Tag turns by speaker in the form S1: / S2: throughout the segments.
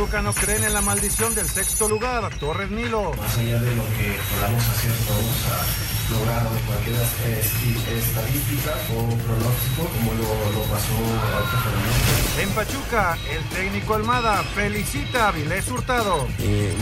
S1: Toluca no creen en la maldición del sexto lugar. Torres Nilo.
S2: Más allá de lo que podamos hacer, no vamos a lograr cualquier estadística o pronóstico como lo, lo pasó
S1: En Pachuca, el técnico Almada felicita a Avilés Hurtado.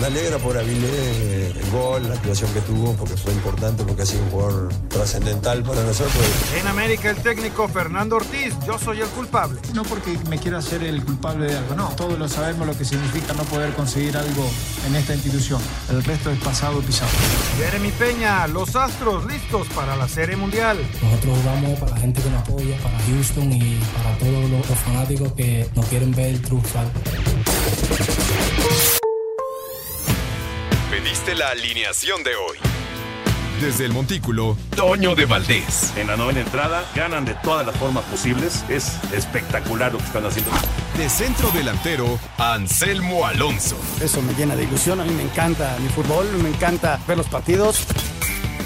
S3: me alegra por Avilés el gol, la actuación que tuvo, porque fue importante, porque ha sido un jugador trascendental para nosotros.
S1: En América, el técnico Fernando Ortiz, yo soy el culpable.
S4: No porque me quiera hacer el culpable de algo, no. Todos lo sabemos lo que significa no poder conseguir algo en esta institución. El resto es pasado pisado.
S1: Jeremy Peña, los Astros listos para la Serie Mundial.
S5: Nosotros jugamos para la gente que nos apoya, para Houston y para todos los, fanáticos que nos quieren ver triunfar.
S6: Pediste la alineación de hoy. Desde el Montículo, Toño de Valdés.
S7: En la novena entrada, ganan de todas las formas posibles. Es espectacular lo que están haciendo.
S6: De centro delantero, Anselmo Alonso.
S8: Eso me llena de ilusión. A mí me encanta mi fútbol, me encanta ver los partidos.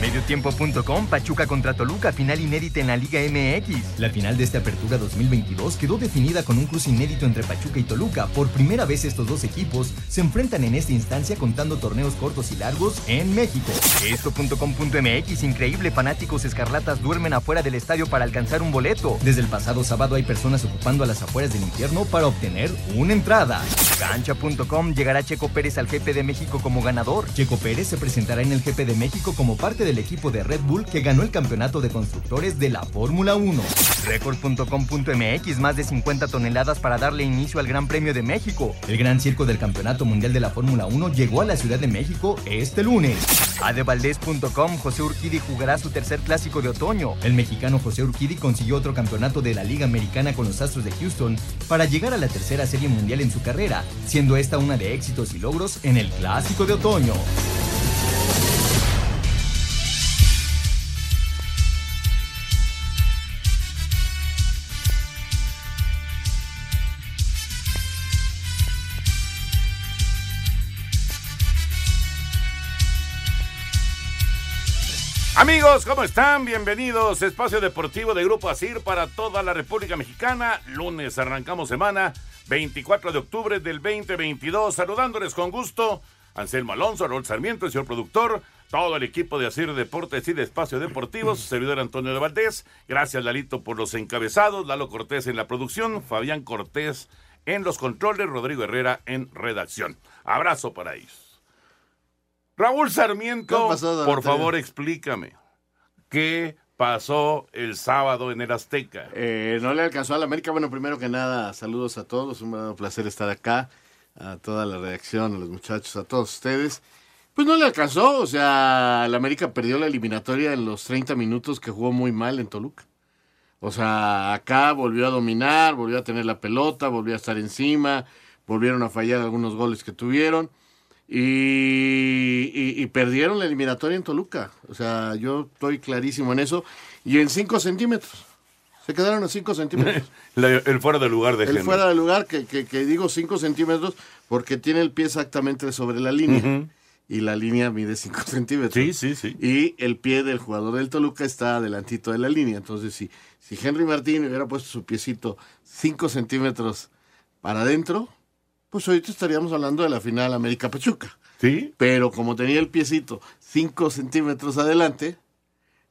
S9: Mediotiempo.com, Pachuca contra Toluca, final inédita en la Liga MX. La final de esta apertura 2022 quedó definida con un cruce inédito entre Pachuca y Toluca. Por primera vez estos dos equipos se enfrentan en esta instancia contando torneos cortos y largos en México. Esto.com.mx, increíble, fanáticos escarlatas duermen afuera del estadio para alcanzar un boleto. Desde el pasado sábado hay personas ocupando a las afueras del infierno para obtener una entrada. Cancha.com, llegará Checo Pérez al GP de México como ganador. Checo Pérez se presentará en el GP de México como parte de del equipo de Red Bull que ganó el campeonato de constructores de la Fórmula 1. Record.com.mx, más de 50 toneladas para darle inicio al Gran Premio de México. El gran circo del Campeonato Mundial de la Fórmula 1 llegó a la Ciudad de México este lunes. Adevaldez.com, José Urquidi jugará su tercer clásico de otoño. El mexicano José Urquidi consiguió otro campeonato de la Liga Americana con los Astros de Houston para llegar a la tercera serie mundial en su carrera, siendo esta una de éxitos y logros en el clásico de otoño.
S7: Amigos, ¿cómo están? Bienvenidos. Espacio Deportivo de Grupo Asir para toda la República Mexicana. Lunes arrancamos semana 24 de octubre del 2022. Saludándoles con gusto. Anselmo Alonso, Raúl Sarmiento, el señor productor, todo el equipo de Asir Deportes y de Espacio Deportivo, su servidor Antonio de Valdés. Gracias, Lalito, por los encabezados. Lalo Cortés en la producción, Fabián Cortés en los controles, Rodrigo Herrera en redacción. Abrazo para ellos. Raúl Sarmiento, por favor explícame, ¿qué pasó el sábado en el Azteca?
S10: Eh, no le alcanzó a la América. Bueno, primero que nada, saludos a todos, un placer estar acá, a toda la redacción, a los muchachos, a todos ustedes. Pues no le alcanzó, o sea, la América perdió la eliminatoria en los 30 minutos que jugó muy mal en Toluca. O sea, acá volvió a dominar, volvió a tener la pelota, volvió a estar encima, volvieron a fallar algunos goles que tuvieron y, perdieron la eliminatoria en Toluca. O sea, yo estoy clarísimo en eso. Y en 5 centímetros. Se quedaron a 5 centímetros.
S7: el fuera de lugar de
S10: El fuera de lugar, que, que, digo 5 centímetros porque tiene el pie exactamente sobre la línea. Y la línea mide 5 centímetros.
S7: Sí, sí, sí.
S10: Y el pie del jugador del Toluca está adelantito de la línea. Entonces, si, si Henry Martín hubiera puesto su piecito 5 centímetros para adentro, pues ahorita estaríamos hablando de la final América Pachuca.
S7: Sí.
S10: Pero como tenía el piecito 5 centímetros adelante,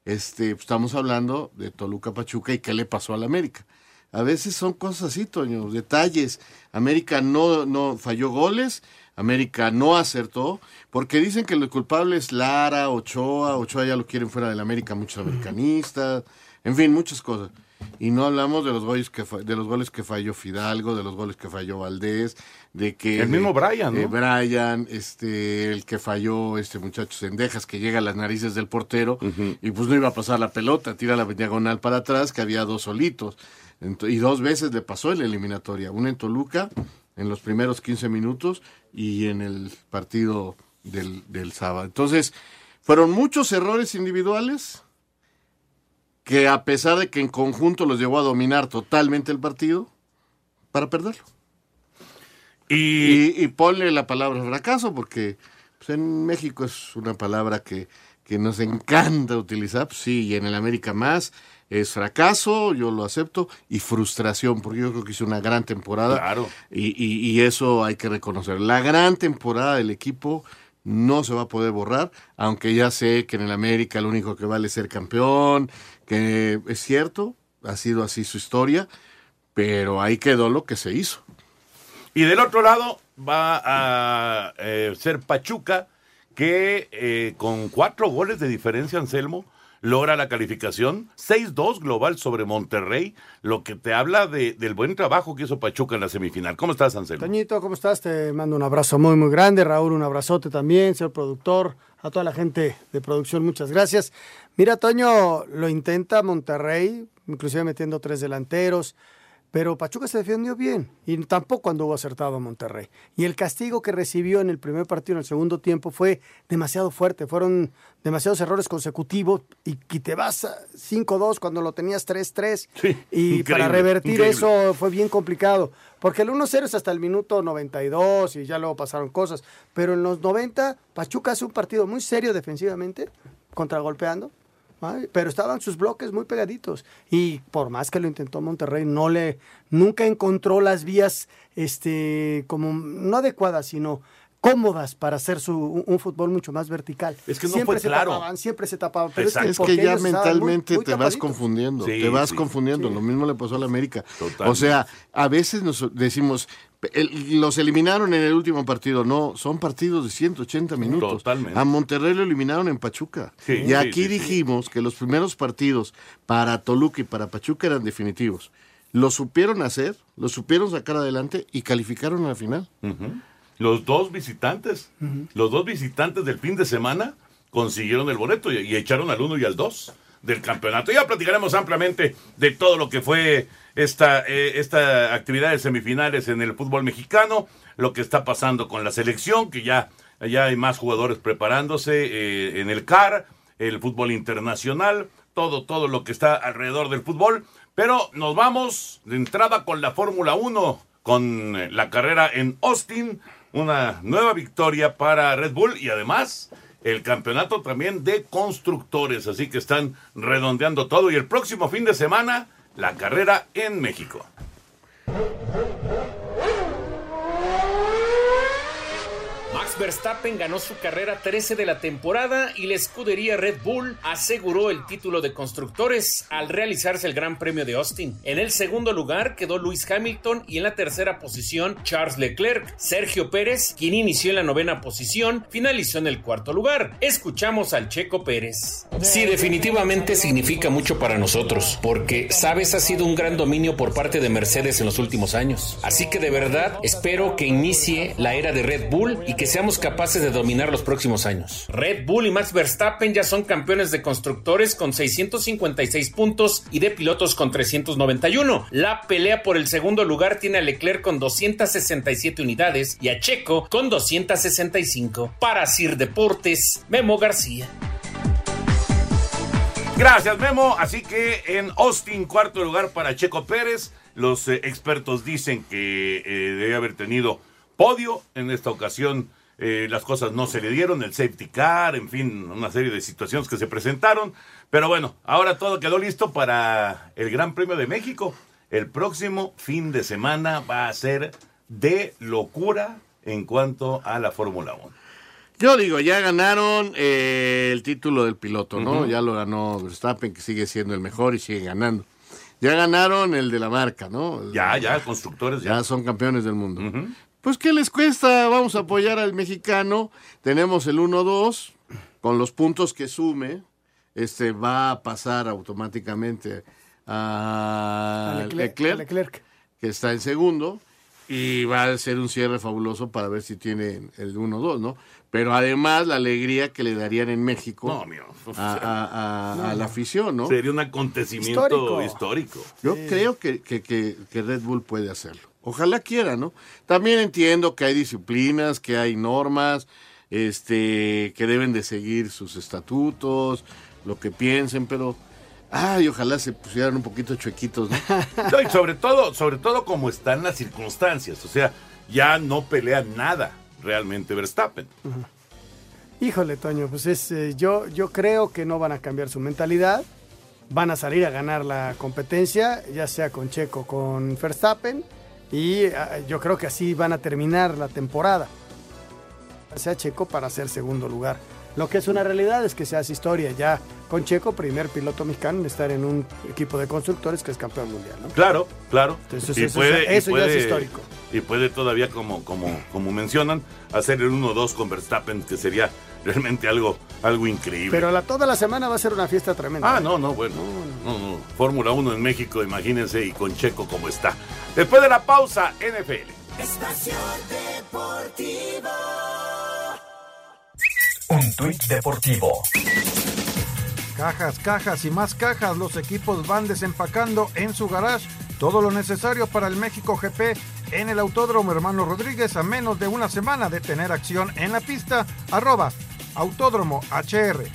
S10: este, pues, estamos hablando de Toluca Pachuca y qué le pasó al América. A veces son cosas así, Toño, detalles. América no, no falló goles, América no acertó, porque dicen que el culpable es Lara, Ochoa, Ochoa ya lo quieren fuera del América, muchos americanistas, en fin, muchas cosas. Y no hablamos de los goles que de los goles que falló Fidalgo, de los goles que falló Valdés, de que
S7: el mismo Brian,
S10: ¿no? Brian, este, el que falló este muchacho Sendejas que llega a las narices del portero y pues no iba a pasar la pelota, tira la diagonal para atrás que había dos solitos. y dos veces le pasó en la eliminatoria, una en Toluca en los primeros 15 minutos y en el partido del, del sábado. Entonces, fueron muchos errores individuales que a pesar de que en conjunto los llevó a dominar totalmente el partido, para perderlo.
S7: Y,
S10: y, ponle la palabra fracaso, porque pues, en México es una palabra que, que nos encanta utilizar, pues, sí, y en el América más, es fracaso, yo lo acepto, y frustración, porque yo creo que hizo una gran temporada.
S7: Claro.
S10: Y, y, y eso hay que reconocer. La gran temporada del equipo no se va a poder borrar, aunque ya sé que en el América lo único que vale es ser campeón, que es cierto, ha sido así su historia, pero ahí quedó lo que se hizo.
S7: Y del otro lado va a eh, ser Pachuca, que eh, con cuatro goles de diferencia, Anselmo, logra la calificación 6-2 global sobre Monterrey, lo que te habla de, del buen trabajo que hizo Pachuca en la semifinal. ¿Cómo estás, Anselmo?
S8: Toñito, ¿cómo estás? Te mando un abrazo muy, muy grande. Raúl, un abrazote también, señor productor, a toda la gente de producción, muchas gracias. Mira, Toño, lo intenta Monterrey, inclusive metiendo tres delanteros. Pero Pachuca se defendió bien y tampoco anduvo acertado Monterrey. Y el castigo que recibió en el primer partido, en el segundo tiempo, fue demasiado fuerte. Fueron demasiados errores consecutivos y, y te vas 5-2 cuando lo tenías 3-3.
S7: Sí,
S8: y para revertir increíble. eso fue bien complicado. Porque el 1-0 es hasta el minuto 92 y ya luego pasaron cosas. Pero en los 90, Pachuca hace un partido muy serio defensivamente, contragolpeando. Pero estaban sus bloques muy pegaditos y por más que lo intentó Monterrey no le nunca encontró las vías este como no adecuadas sino cómodas para hacer su, un, un, fútbol mucho más vertical.
S7: Es que no
S8: siempre
S7: fue
S8: se
S7: claro.
S8: tapaban, siempre se tapaban. Pero
S10: Exacto.
S8: es
S10: que, es que ya mentalmente
S8: muy, muy
S10: te vas confundiendo,
S7: Sí,
S10: te vas
S7: sí,
S10: confundiendo.
S8: sí.
S10: Lo mismo le pasó a la América.
S7: Totalmente.
S10: O sea, a veces nos decimos, el- los eliminaron en el último partido. No, son partidos de 180 minutos.
S7: Totalmente.
S10: A Monterrey lo eliminaron en Pachuca.
S7: Sí,
S10: y aquí
S7: sí, sí.
S10: dijimos que los primeros partidos para Toluca y para Pachuca eran definitivos. Lo supieron hacer, lo supieron sacar adelante y calificaron a la final.
S7: Los dos visitantes, los dos visitantes del fin de semana consiguieron el boleto y, y echaron al uno y al dos del campeonato. Ya platicaremos ampliamente de todo lo que fue esta, eh, esta actividad de semifinales en el fútbol mexicano, lo que está pasando con la selección, que ya, ya hay más jugadores preparándose eh, en el CAR, el fútbol internacional, todo, todo lo que está alrededor del fútbol. Pero nos vamos de entrada con la Fórmula 1, con eh, la carrera en Austin, una nueva victoria para Red Bull y además el campeonato también de constructores, así que están redondeando todo y el próximo fin de semana la carrera en México.
S11: Verstappen ganó su carrera 13 de la temporada y la escudería Red Bull aseguró el título de constructores al realizarse el Gran Premio de Austin. En el segundo lugar quedó Lewis Hamilton y en la tercera posición Charles Leclerc. Sergio Pérez, quien inició en la novena posición, finalizó en el cuarto lugar. Escuchamos al Checo Pérez. Sí, definitivamente significa mucho para nosotros, porque, sabes, ha sido un gran dominio por parte de Mercedes en los últimos años. Así que de verdad espero que inicie la era de Red Bull y que seamos capaces de dominar los próximos años. Red Bull y Max Verstappen ya son campeones de constructores con 656 puntos y de pilotos con 391. La pelea por el segundo lugar tiene a Leclerc con 267 unidades y a Checo con 265. Para Sir Deportes, Memo García.
S7: Gracias, Memo. Así que en Austin, cuarto lugar para Checo Pérez. Los eh, expertos dicen que eh, debe haber tenido podio. En esta ocasión eh, las cosas no se le dieron, el safety car, en fin, una serie de situaciones que se presentaron. Pero bueno, ahora todo quedó listo para el Gran Premio de México. El próximo fin de semana va a ser de locura en cuanto a la Fórmula 1.
S10: Yo digo, ya ganaron eh, el título del piloto, ¿no? Ya lo ganó Verstappen, que sigue siendo el mejor y sigue ganando. Ya ganaron el de la marca, ¿no?
S7: Ya, ya, constructores ya.
S10: Ya son campeones del mundo. Pues, ¿qué les cuesta? Vamos a apoyar al mexicano. Tenemos el 1-2. Con los puntos que sume, este va a pasar automáticamente a,
S8: A Leclerc,
S10: Leclerc,
S8: a Leclerc.
S10: que está en segundo. Y va a ser un cierre fabuloso para ver si tiene el 1-2, ¿no? Pero además la alegría que le darían en México
S7: No, mío.
S10: a, a- a- a la afición, ¿no?
S7: Sería un acontecimiento
S8: Histórico.
S7: histórico.
S10: Yo creo que, que- que- que Red Bull puede hacerlo. Ojalá quiera, ¿no? También entiendo que hay disciplinas, que hay normas, este, que deben de seguir sus estatutos, lo que piensen, pero Ay, ojalá se pusieran un poquito chuequitos, ¿no?
S7: No, y sobre todo, sobre todo como están las circunstancias. O sea, ya no pelean nada realmente Verstappen.
S8: Híjole, Toño, pues es, eh, yo, yo creo que no van a cambiar su mentalidad. Van a salir a ganar la competencia, ya sea con Checo, con Verstappen. Y ah, yo creo que así van a terminar la temporada. Sea Checo para ser segundo lugar. Lo que es una realidad es que se hace historia ya con Checo, primer piloto mexicano en estar en un equipo de constructores que es campeón mundial. ¿no?
S7: Claro, claro.
S8: Entonces,
S7: Y
S8: eso, eso
S7: y
S8: ya es histórico.
S7: Y puede todavía, como, como, como mencionan, hacer el 1-2 con Verstappen, que sería realmente algo, algo increíble.
S8: Pero la, toda la semana va a ser una fiesta tremenda.
S7: Ah, no, no, bueno. No, no. Fórmula 1 en México, imagínense, y con Checo como está. Después de la pausa, NFL.
S12: Espacio Deportivo.
S13: Un tuit deportivo.
S1: Cajas, cajas y más cajas, los equipos van desempacando en su garage todo lo necesario para el México GP en el Autódromo Hermano Rodríguez a menos de una semana de tener acción en la pista. Arroba Autódromo HR.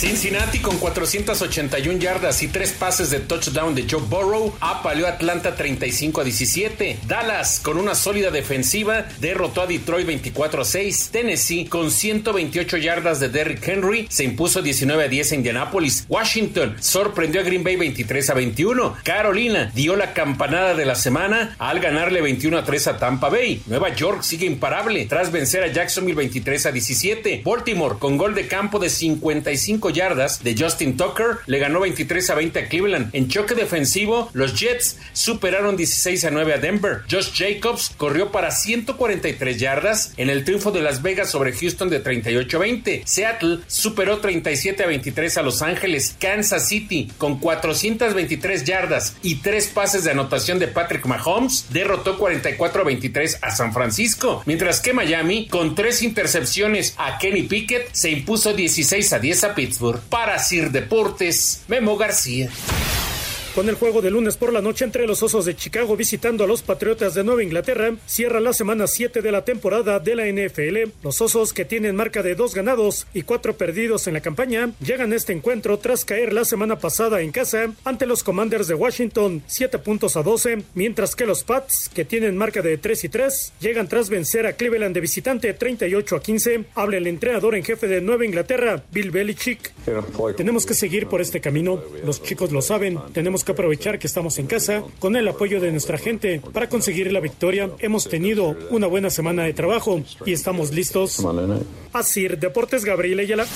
S11: Cincinnati con 481 yardas y tres pases de touchdown de Joe Burrow apaleó a Atlanta 35 a 17. Dallas con una sólida defensiva derrotó a Detroit 24 a 6. Tennessee con 128 yardas de Derrick Henry se impuso 19 a 10 a Indianapolis. Washington sorprendió a Green Bay 23 a 21. Carolina dio la campanada de la semana al ganarle 21 a 3 a Tampa Bay. Nueva York sigue imparable tras vencer a Jacksonville 23 a 17. Baltimore con gol de campo de 55 yardas de Justin Tucker le ganó 23 a 20 a Cleveland. En choque defensivo, los Jets superaron 16 a 9 a Denver. Josh Jacobs corrió para 143 yardas en el triunfo de Las Vegas sobre Houston de 38 a 20. Seattle superó 37 a 23 a Los Ángeles. Kansas City con 423 yardas y tres pases de anotación de Patrick Mahomes derrotó 44 a 23 a San Francisco, mientras que Miami con tres intercepciones a Kenny Pickett se impuso 16 a 10 a Pittsburgh. Para Sir Deportes, Memo García.
S14: Con el juego de lunes por la noche entre los Osos de Chicago visitando a los Patriotas de Nueva Inglaterra, cierra la semana 7 de la temporada de la NFL. Los Osos, que tienen marca de dos ganados y cuatro perdidos en la campaña, llegan a este encuentro tras caer la semana pasada en casa ante los Commanders de Washington, 7 puntos a 12, mientras que los Pats, que tienen marca de 3 y 3, llegan tras vencer a Cleveland de visitante 38 a 15. Habla el entrenador en jefe de Nueva Inglaterra, Bill Belichick. Tenemos que seguir por este camino. Los chicos lo saben. Tenemos que aprovechar que estamos en casa con el apoyo de nuestra gente para conseguir la victoria. Hemos tenido una buena semana de trabajo y estamos listos. Así, Deportes Gabriel Ayala.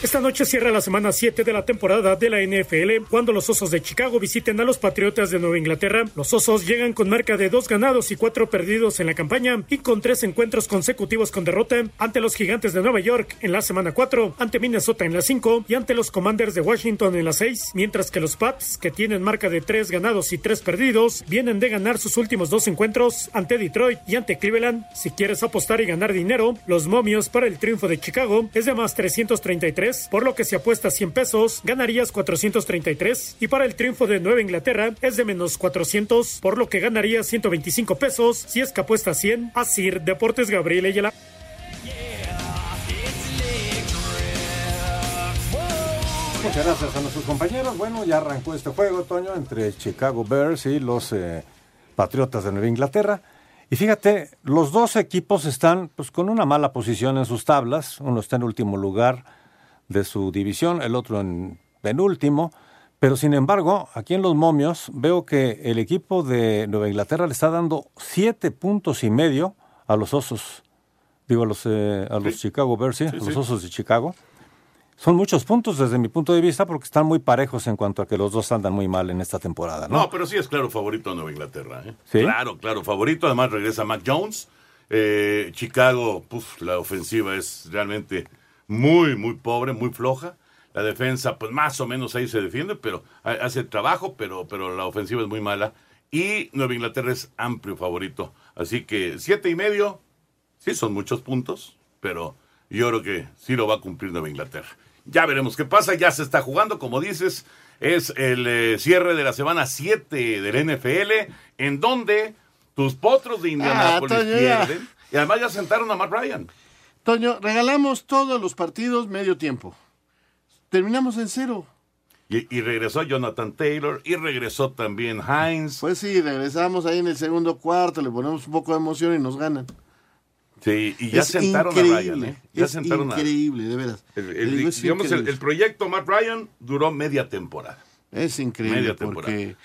S14: Esta noche cierra la semana 7 de la temporada de la NFL cuando los Osos de Chicago visiten a los Patriotas de Nueva Inglaterra. Los Osos llegan con marca de dos ganados y cuatro perdidos en la campaña y con tres encuentros consecutivos con derrota ante los Gigantes de Nueva York en la semana 4, ante Minnesota en la 5 y ante los Commanders de Washington en la 6, mientras que los Pats, que tienen marca de tres ganados y tres perdidos, vienen de ganar sus últimos dos encuentros ante Detroit y ante Cleveland. Si quieres apostar y ganar dinero, los momios para el triunfo de Chicago es de más 333 por lo que si apuestas 100 pesos, ganarías 433. Y para el triunfo de Nueva Inglaterra es de menos 400, por lo que ganarías 125 pesos si es que apuestas 100. Así, Deportes Gabriel Ayala.
S15: Muchas gracias a nuestros compañeros. Bueno, ya arrancó este juego, Toño, entre Chicago Bears y los eh, Patriotas de Nueva Inglaterra. Y fíjate, los dos equipos están pues, con una mala posición en sus tablas. Uno está en último lugar de su división, el otro en penúltimo. Pero sin embargo, aquí en los momios veo que el equipo de Nueva Inglaterra le está dando siete puntos y medio a los osos, digo a los, eh, a los Chicago Bears, ¿sí? A los
S7: sí.
S15: osos de Chicago. Son muchos puntos desde mi punto de vista porque están muy parejos en cuanto a que los dos andan muy mal en esta temporada, ¿no?
S7: No, pero sí es claro favorito a Nueva Inglaterra. ¿eh?
S15: ¿Sí?
S7: Claro, claro, favorito. Además regresa Mac Jones. Eh, Chicago, puf, la ofensiva es realmente muy, muy pobre, muy floja. La defensa, pues más o menos ahí se defiende, pero ha- hace el trabajo, pero, pero la ofensiva es muy mala. Y Nueva Inglaterra es amplio favorito. Así que siete y medio, sí son muchos puntos, pero yo creo que sí lo va a cumplir Nueva Inglaterra. Ya veremos qué pasa, ya se está jugando, como dices, es el eh, cierre de la semana 7 del NFL, en donde tus potros de Indianapolis
S10: Ah, ya.
S7: pierden, y además ya sentaron a Matt Ryan.
S10: Toño, regalamos todos los partidos medio tiempo. Terminamos en cero.
S7: Y, y regresó Jonathan Taylor y regresó también Hines.
S10: Pues sí, regresamos ahí en el segundo cuarto, le ponemos un poco de emoción y nos ganan.
S7: Sí, y ya
S10: Es
S7: sentaron a Ryan, ¿eh? Ya
S10: es
S7: sentaron a-
S10: increíble, de veras.
S7: El,
S10: digo,
S7: digamos, el proyecto Matt Ryan duró media temporada.
S10: Es increíble
S7: Media temporada.
S10: porque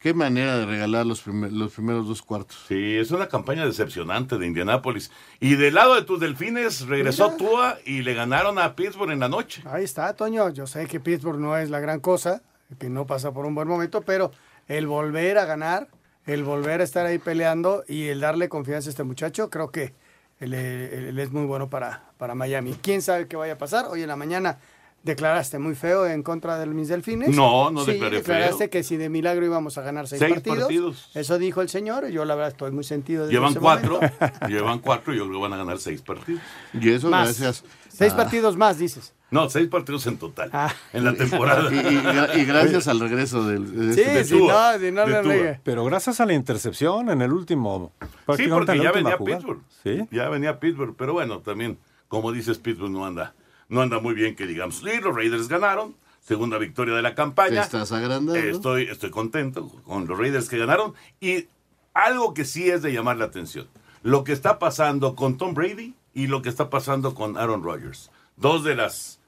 S10: qué manera de regalar los, primer- los primeros dos cuartos.
S7: Sí, es una campaña decepcionante de Indianápolis. Y del lado de tus delfines regresó Tua y le ganaron a Pittsburgh en la noche.
S8: Ahí está, Toño. Yo sé que Pittsburgh no es la gran cosa, que no pasa por un buen momento, pero el volver a ganar, el volver a estar ahí peleando y el darle confianza a este muchacho, creo que él, él es muy bueno para, para Miami. ¿Quién sabe qué vaya a pasar? Hoy en la mañana declaraste muy feo en contra de mis delfines.
S7: No, no
S8: sí,
S7: declaré
S8: declaraste
S7: feo.
S8: que si de milagro íbamos a ganar seis,
S7: Seis
S8: partidos.
S7: partidos.
S8: Eso dijo el señor y yo la verdad estoy muy sentido. desde
S7: Llevan
S8: ese
S7: cuatro,
S8: momento.
S7: llevan cuatro y yo creo que van a ganar seis partidos.
S10: Y eso
S8: Más.
S10: gracias.
S8: Seis partidos más, dices.
S7: No, seis partidos en total.
S8: Ah.
S7: En la temporada.
S10: Y, y gra- y gracias al regreso del, de
S8: Sí,
S10: este-
S8: si no, si no
S7: de.
S15: Pero gracias a la intercepción en el último.
S7: Sí, porque ya venía
S15: jugada.
S7: Pittsburgh.
S15: Sí.
S7: Ya venía Pittsburgh. Pero bueno, también, como dices, Pittsburgh no anda, no anda muy bien, que digamos. Y los Raiders ganaron. Segunda victoria de la
S10: Te
S7: campaña.
S10: estás agrandando.
S7: Estoy, estoy contento con los Raiders que ganaron. Y algo que sí es de llamar la atención. Lo que está pasando con Tom Brady y lo que está pasando con Aaron Rodgers. Dos de las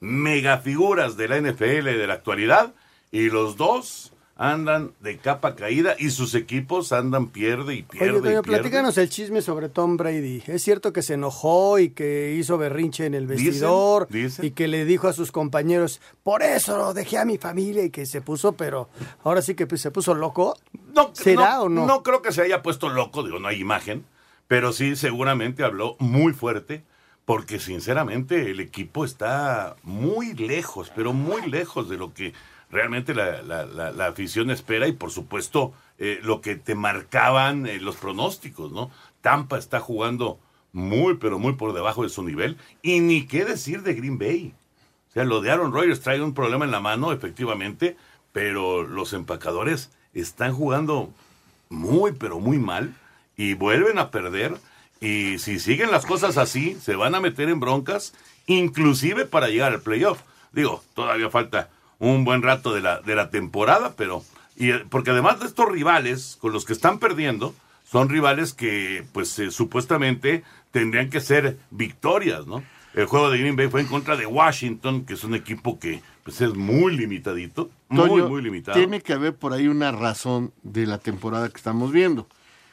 S7: megafiguras de la NFL de la actualidad. Y los dos andan de capa caída y sus equipos andan pierde y pierde.
S8: Oye,
S7: y pierde.
S8: platícanos el chisme sobre Tom Brady. ¿Es cierto que se enojó y que hizo berrinche en el vestidor
S7: dicen.
S8: y que le dijo a sus compañeros, por eso lo dejé a mi familia y que se puso, pero ahora sí que pues, se puso loco?
S7: No,
S8: ¿Será
S7: no,
S8: o no?
S7: No creo que se haya puesto loco, digo, no hay imagen, pero sí seguramente habló muy fuerte, porque sinceramente el equipo está muy lejos, pero muy lejos de lo que realmente la, la- la- afición espera y por supuesto eh, lo que te marcaban eh, los pronósticos, ¿no? Tampa está jugando muy, pero muy por debajo de su nivel, y ni qué decir de Green Bay. O sea, lo de Aaron Rodgers trae un problema en la mano, efectivamente, pero los empacadores están jugando muy, pero muy mal y vuelven a perder. Y si siguen las cosas así, se van a meter en broncas, inclusive para llegar al playoff. Digo, todavía falta un buen rato de la, de la temporada, pero... Y, eh, porque además de estos rivales con los que están perdiendo, son rivales que, pues, eh, supuestamente tendrían que ser victorias, ¿no? El juego de Green Bay fue en contra de Washington, que es un equipo que pues, es muy limitadito, muy,
S10: Toño,
S7: muy limitado.
S10: Tiene que haber por ahí una razón de la temporada que estamos viendo.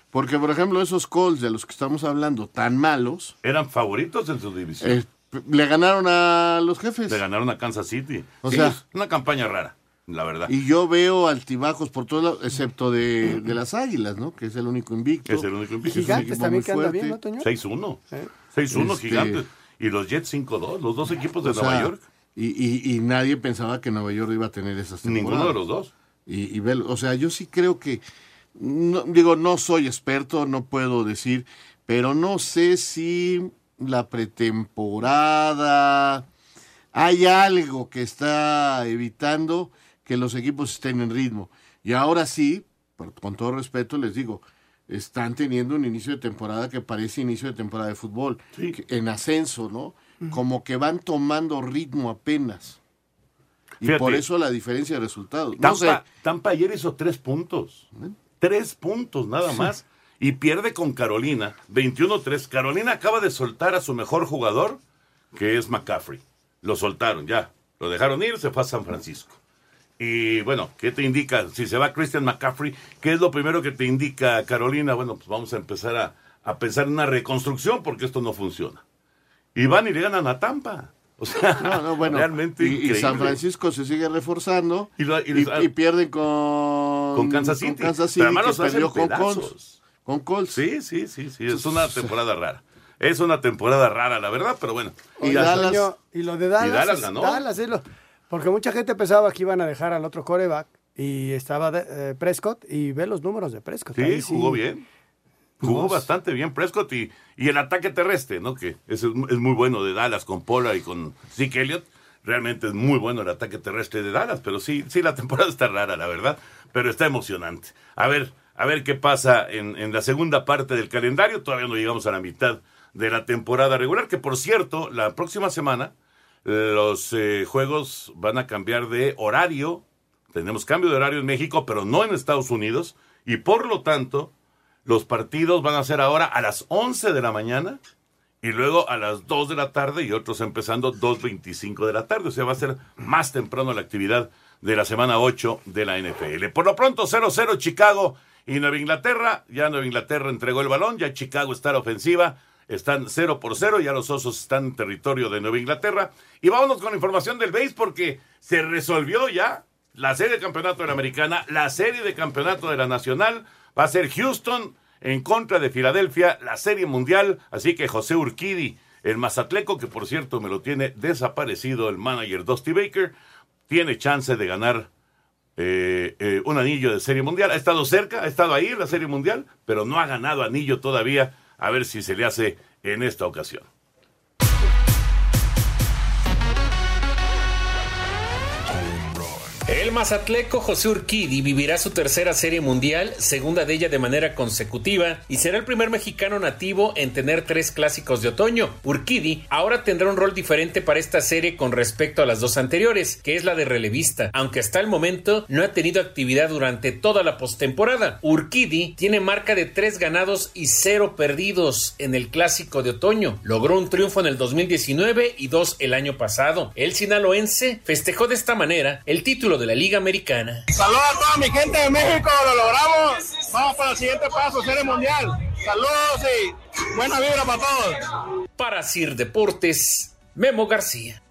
S10: Porque, por ejemplo, esos Colts de los que estamos hablando, tan malos,
S7: Eran favoritos en su división.
S10: eh, le ganaron a los jefes.
S7: Le ganaron a Kansas City.
S10: O
S7: Sí,
S10: sea-
S7: es una campaña rara, la verdad.
S10: Y yo veo altibajos por todos lados, excepto de, de las Águilas, ¿no? Que es el único invicto.
S7: Es el único invicto.
S10: Es un
S8: Gigantes
S10: equipo
S8: también
S10: muy
S8: que anda bien, ¿no, Toño?
S7: 6-1.
S8: ¿Eh?
S7: 6-1
S10: Este-
S7: gigantes. Y los Jets 5-2, los dos equipos de
S10: O
S7: Nueva
S10: sea,
S7: York.
S10: Y, y- y nadie pensaba que Nueva York iba a tener esas temporadas.
S7: Ninguno de los dos.
S10: Y, y o sea, yo sí creo que, no- digo, no soy experto, no puedo decir, pero no sé si la pretemporada, hay algo que está evitando que los equipos estén en ritmo. Y ahora sí, con todo respeto les digo, están teniendo un inicio de temporada que parece inicio de temporada de fútbol, en ascenso, ¿no? Como que van tomando ritmo apenas. Y
S7: Fíjate.
S10: por eso la diferencia de resultados. No
S7: Tampa,
S10: sé,
S7: Tampa ayer hizo tres puntos. Tres puntos nada más. Y pierde con Carolina. 21-3. Carolina acaba de soltar a su mejor jugador, que es McCaffrey. Lo soltaron ya. Lo dejaron ir, se fue a San Francisco. Y bueno, ¿qué te indica? Si se va Christian McCaffrey, ¿qué es lo primero que te indica Carolina? Bueno, pues vamos a empezar a, a pensar en una reconstrucción porque esto no funciona. Y van y le ganan a Tampa. O sea,
S10: No, no, bueno,
S7: realmente
S10: y, y. San Francisco se sigue reforzando
S7: Y lo- y los-
S10: y pierden con,
S7: con Kansas City.
S10: con Kansas
S7: Pero
S10: City,
S7: además
S10: que
S7: los hacen
S10: con
S7: pedazos.
S10: Con Colts.
S7: Sí, sí, sí, sí. Es una temporada rara. Es una temporada rara, la verdad, pero bueno.
S10: Y Dallas-
S8: y lo de Dallas,
S7: Y Dallas ganó.
S8: Dallas es lo- porque mucha gente pensaba que iban a dejar al otro coreback y estaba de- eh, Prescott y ve los números de Prescott.
S7: Sí,
S8: Ahí
S7: jugó bien. Jugó
S8: Jugó-
S7: bastante bien Prescott y, y el ataque terrestre, ¿no? Que es, es muy bueno de Dallas con Pollard y con Zeke Elliott. Realmente es muy bueno el ataque terrestre de Dallas, pero sí, sí, la temporada está rara, la verdad, pero está emocionante. A ver, a ver qué pasa en, en la segunda parte del calendario. Todavía no llegamos a la mitad de la temporada regular, que por cierto, la próxima semana los eh, juegos van a cambiar de horario. Tenemos cambio de horario en México, pero no en Estados Unidos. Y por lo tanto, los partidos van a ser ahora a las 11 de la mañana y luego a las 2 de la tarde y otros empezando 2.25 de la tarde. O sea, va a ser más temprano la actividad de la semana 8 de la NFL. Por lo pronto, 0-0 Chicago y Nueva Inglaterra. Ya Nueva Inglaterra entregó el balón, ya Chicago está a la ofensiva. Están 0 por 0, ya los osos están en territorio de Nueva Inglaterra. Y vámonos con información del base porque se resolvió ya la serie de campeonato de la americana, la serie de campeonato de la nacional. Va a ser Houston en contra de Filadelfia, la serie mundial. Así que José Urquidi, el mazatleco, que por cierto me lo tiene desaparecido el manager Dusty Baker, tiene chance de ganar eh, eh, un anillo de serie mundial. Ha estado cerca, ha estado ahí en la serie mundial, pero no ha ganado anillo todavía. A ver si se le hace en esta ocasión.
S11: El mazatleco José Urquidi vivirá su tercera serie mundial, segunda de ella de manera consecutiva, y será el primer mexicano nativo en tener tres clásicos de otoño. Urquidi ahora tendrá un rol diferente para esta serie con respecto a las dos anteriores, que es la de relevista, aunque hasta el momento no ha tenido actividad durante toda la postemporada. Urquidi tiene marca de tres ganados y cero perdidos en el clásico de otoño. Logró un triunfo en el 2019 y dos el año pasado. El sinaloense festejó de esta manera el título de la Liga Americana.
S16: Saludos a toda mi gente de México, lo logramos. Vamos para el siguiente paso, Serie Mundial. Saludos y buena vibra para todos.
S11: Para Sir Deportes, Memo García.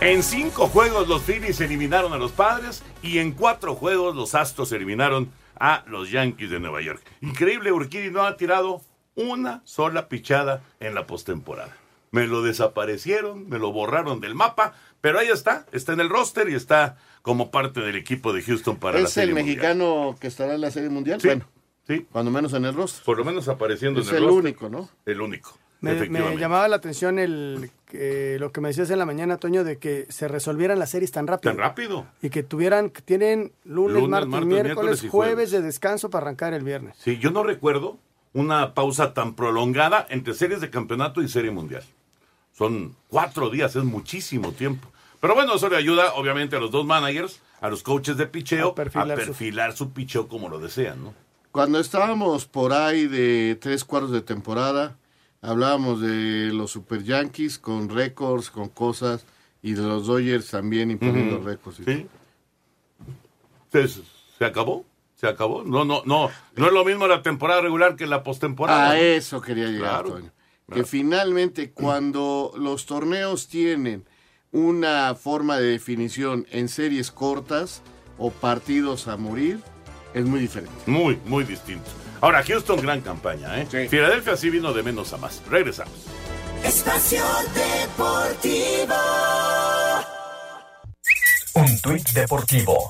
S7: En cinco juegos los Phillies eliminaron a los Padres y en cuatro juegos los Astros eliminaron a los Yankees de Nueva York. Increíble, Urquidi no ha tirado una sola pichada en la postemporada. Me lo desaparecieron, me lo borraron del mapa, pero ahí está, está en el roster y está como parte del equipo de Houston para la
S10: ¿Es
S7: Serie
S10: el
S7: Mundial.
S10: mexicano que estará en la Serie Mundial?
S7: Sí,
S10: Bueno,
S7: sí.
S10: cuando menos en el roster.
S7: Por lo menos apareciendo
S10: Es
S7: en el,
S10: el
S7: roster.
S10: único, ¿no?
S7: El único.
S8: Me, llamaba la atención el eh, lo que me decías en la mañana, Toño, de que se resolvieran las series tan rápido.
S7: Tan rápido.
S8: Y que tuvieran, que tienen lunes,
S7: Lunes,
S8: martes,
S7: martes,
S8: miércoles,
S7: miércoles y
S8: jueves.
S7: jueves.
S8: de descanso para arrancar el viernes.
S7: Sí, yo no recuerdo una pausa tan prolongada entre series de campeonato y serie mundial. Son cuatro días, es muchísimo tiempo. Pero bueno, eso le ayuda obviamente a los dos managers, a los coaches de picheo, a
S8: perfilar
S7: perfilar,
S8: su-
S7: su... picheo como lo desean, ¿no?
S10: Cuando estábamos por ahí de tres cuartos de temporada, hablábamos de los Super Yankees con récords, con cosas, y de los Dodgers también imponiendo récords. y
S7: Sí. Entonces, ¿se acabó? ¿Se acabó? No, no, no. No es lo mismo la temporada regular que la postemporada.
S10: A
S7: ¿no?
S10: eso quería llegar,
S7: Claro.
S10: Toño. Que finalmente cuando los torneos tienen una forma de definición en series cortas o partidos a morir, es muy diferente.
S7: Muy, muy distinto. Ahora, Houston, gran campaña, ¿eh? Filadelfia sí vino de menos a más. Regresamos.
S12: Espacio Deportivo.
S13: Un tuit deportivo.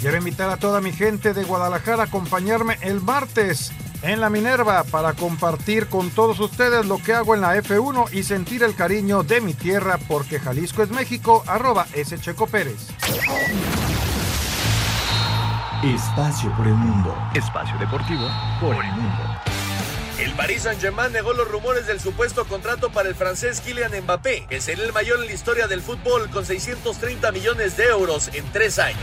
S1: Quiero invitar a toda mi gente de Guadalajara a acompañarme el martes en la Minerva para compartir con todos ustedes lo que hago en la F1 y sentir el cariño de mi tierra porque Jalisco es México, arroba S. Checo Pérez.
S13: Espacio por el mundo. Espacio deportivo por el mundo.
S17: El Paris Saint-Germain negó los rumores del supuesto contrato para el francés Kylian Mbappé, que sería el mayor en la historia del fútbol con 630 millones de euros en tres años.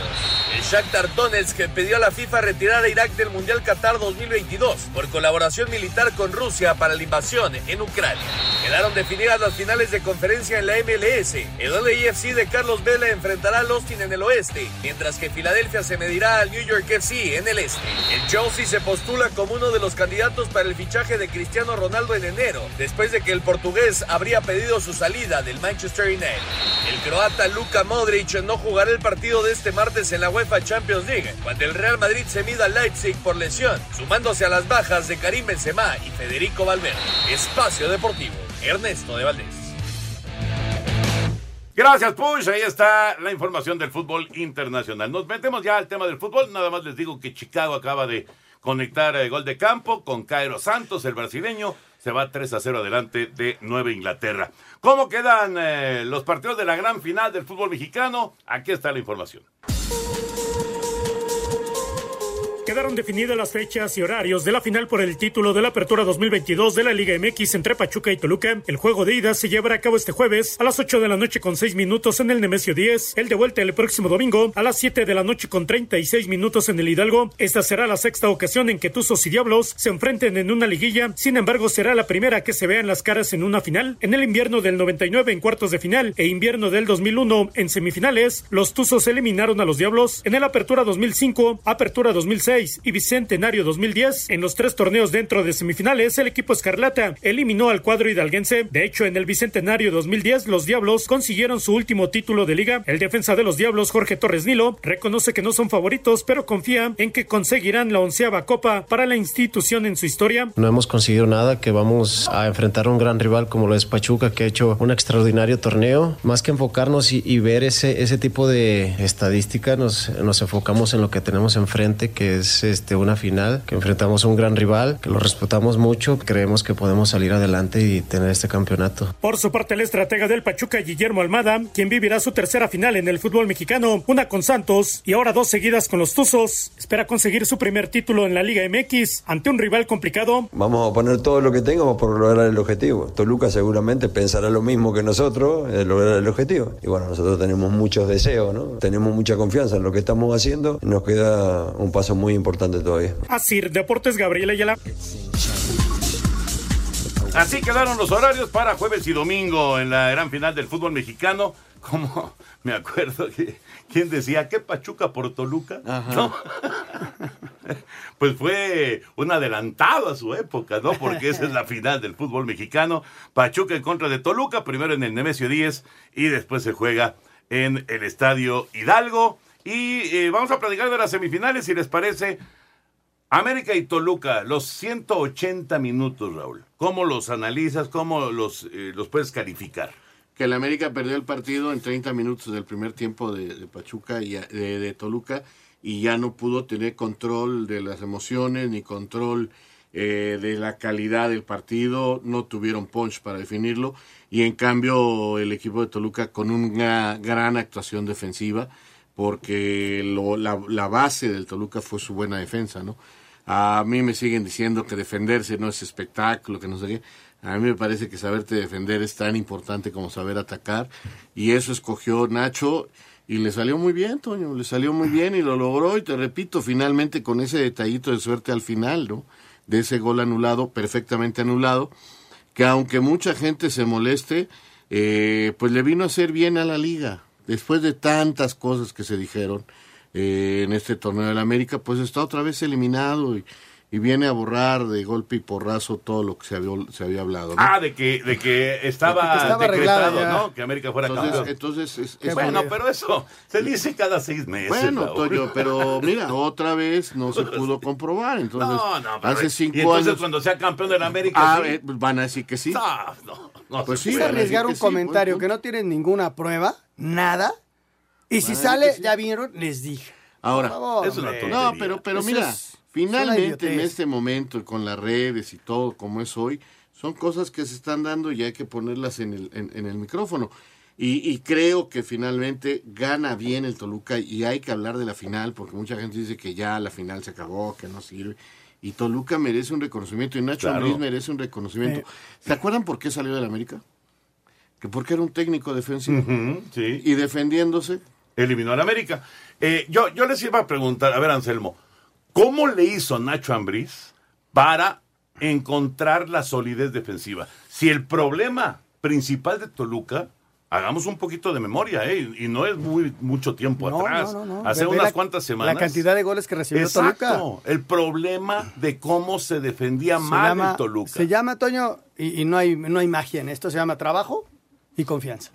S17: El Shakhtar Donetsk pidió a la FIFA retirar a Irak del Mundial Qatar 2022 por colaboración militar con Rusia para la invasión en Ucrania. Quedaron definidas las finales de conferencia en la MLS. El LAFC de Carlos Vela enfrentará al Austin en el oeste, mientras que Filadelfia se medirá al New York FC en el este. El Chelsea se postula como uno de los candidatos para el de Cristiano Ronaldo en enero, después de que el portugués habría pedido su salida del Manchester United. El croata Luka Modric no jugará el partido de este martes en la UEFA Champions League, cuando el Real Madrid se mida al Leipzig por lesión, sumándose a las bajas de Karim Benzema y Federico Valverde. Espacio Deportivo, Ernesto de Valdés.
S7: Gracias, Push. Ahí está la información del fútbol internacional. Nos metemos ya al tema del fútbol. Nada más les digo que Chicago acaba de conectar el gol de campo con Cairo Santos, el brasileño. Se va 3 a 0 adelante de Nueva Inglaterra. ¿Cómo quedan eh, los partidos de la gran final del fútbol mexicano? Aquí está la información.
S14: Quedaron definidas las fechas y horarios de la final por el título de la Apertura 2022 de la Liga MX entre Pachuca y Toluca. El juego de ida se llevará a cabo este jueves a las 8 de la noche con 6 minutos en el Nemesio 10. El de vuelta el próximo domingo a las 7 de la noche con 36 minutos en el Hidalgo. Esta será la sexta ocasión en que Tuzos y Diablos se enfrenten en una liguilla. Sin embargo, será la primera que se vean las caras en una final. En el invierno del 99 en cuartos de final e invierno del 2001 en semifinales, los Tuzos eliminaron a los Diablos. En el Apertura 2005, Apertura 2006 y Bicentenario 2010. En los tres torneos dentro de semifinales, el equipo Escarlata eliminó al cuadro hidalguense. De hecho, en el Bicentenario 2010, los Diablos consiguieron su último título de liga. El defensa de los Diablos, Jorge Torres Nilo, reconoce que no son favoritos, pero confía en que conseguirán la onceava copa para la institución en su historia.
S18: No hemos conseguido nada, que vamos a enfrentar a un gran rival como lo es Pachuca, que ha hecho un extraordinario torneo. Más que enfocarnos y, y ver ese, ese tipo de estadística, nos, nos enfocamos en lo que tenemos enfrente, que es este, una final, que enfrentamos a un gran rival, que lo respetamos mucho, creemos que podemos salir adelante y tener este campeonato.
S14: Por su parte, el estratega del Pachuca, Guillermo Almada, quien vivirá su tercera final en el fútbol mexicano, una con Santos y ahora dos seguidas con los Tuzos, espera conseguir su primer título en la Liga MX ante un rival complicado.
S3: Vamos a poner todo lo que tengamos por lograr el objetivo. Toluca seguramente pensará lo mismo que nosotros, eh, lograr el objetivo. Y bueno, nosotros tenemos muchos deseos, ¿no? Tenemos mucha confianza en lo que estamos haciendo. Nos queda un paso muy importante todavía.
S14: Así, Deportes Gabriela Ayala.
S7: Así quedaron los horarios para jueves y domingo en la gran final del fútbol mexicano. Como me acuerdo que quién decía que Pachuca por Toluca. ¿No? pues fue un adelantado a su época, ¿no? Porque esa es la final del fútbol mexicano. Pachuca en contra de Toluca, primero en el Nemesio 10 y después se juega en el Estadio Hidalgo. Y eh, vamos a platicar de las semifinales, si les parece. América y Toluca, los 180 minutos, Raúl. ¿Cómo los analizas? ¿Cómo los, eh, los puedes calificar?
S10: Que el América perdió el partido en 30 minutos del primer tiempo de, Pachuca y de, de, Toluca y ya no pudo tener control de las emociones ni control eh, de la calidad del partido. No tuvieron punch para definirlo y en cambio el equipo de Toluca con una gran actuación defensiva porque lo, la, base del Toluca fue su buena defensa, ¿no? A mí me siguen diciendo que defenderse no es espectáculo, que no sé qué. A mí me parece que saberte defender es tan importante como saber atacar. Y eso escogió Nacho y le salió muy bien, Toño, le salió muy bien y lo logró. Y te repito, finalmente con ese detallito de suerte al final, ¿no? De ese gol anulado, perfectamente anulado, que aunque mucha gente se moleste, eh, pues le vino a hacer bien a la liga después de tantas cosas que se dijeron eh, en este torneo de la América, pues está otra vez eliminado y, y, viene a borrar de golpe y porrazo todo lo que se había, se había hablado. ¿no?
S7: Ah, de que, de que estaba, de que estaba decretado, ¿no? Que América fuera
S10: entonces,
S7: campeón.
S10: Entonces, es, es
S7: bueno, pero eso se dice cada seis meses.
S10: Bueno, Toño, pero mira, otra vez no se pudo comprobar. Entonces,
S7: no, no, pero
S10: hace cinco
S7: y entonces
S10: años.
S7: cuando sea campeón de la América,
S10: Ah,
S7: sí.
S10: eh, van a decir que sí.
S7: No, no, no
S10: Pues sí,
S8: arriesgar un
S10: sí,
S8: comentario que no tienen ninguna prueba, nada. Y si sale,
S10: sí.
S8: ya vieron, les dije.
S10: Ahora,
S8: favor,
S7: es una tontería.
S10: No, pero, pero
S8: Eso
S10: mira,
S8: es- es una
S10: finalmente en este momento, con las redes y todo como es hoy, son cosas que se están dando y hay que ponerlas en el, en, en el micrófono. Y, y creo que finalmente gana bien el Toluca y hay que hablar de la final, porque mucha gente dice que ya la final se acabó, que no sirve. Y Toluca merece un reconocimiento y Nacho
S7: Claro.
S10: Ambriz merece un reconocimiento.
S8: Eh.
S10: ¿Se acuerdan por qué salió del América? Que porque era un técnico defensivo.
S7: Sí.
S10: Y defendiéndose,
S7: eliminó al América. Eh, yo, yo les iba a preguntar, a ver, Anselmo, ¿cómo le hizo Nacho Ambriz para encontrar la solidez defensiva? Si el problema principal de Toluca, hagamos un poquito de memoria, ¿eh? y no es muy mucho tiempo
S8: No,
S7: atrás,
S8: no, no, no.
S7: hace
S8: ve
S7: unas
S8: la-
S7: cuantas semanas.
S8: La cantidad de goles que recibió
S7: Exacto,
S8: Toluca.
S7: el problema de cómo se defendía
S8: Se
S7: mal
S8: llama,
S7: el Toluca.
S8: se llama, Toño, y, y no, hay, no hay magia en esto, se llama trabajo y confianza.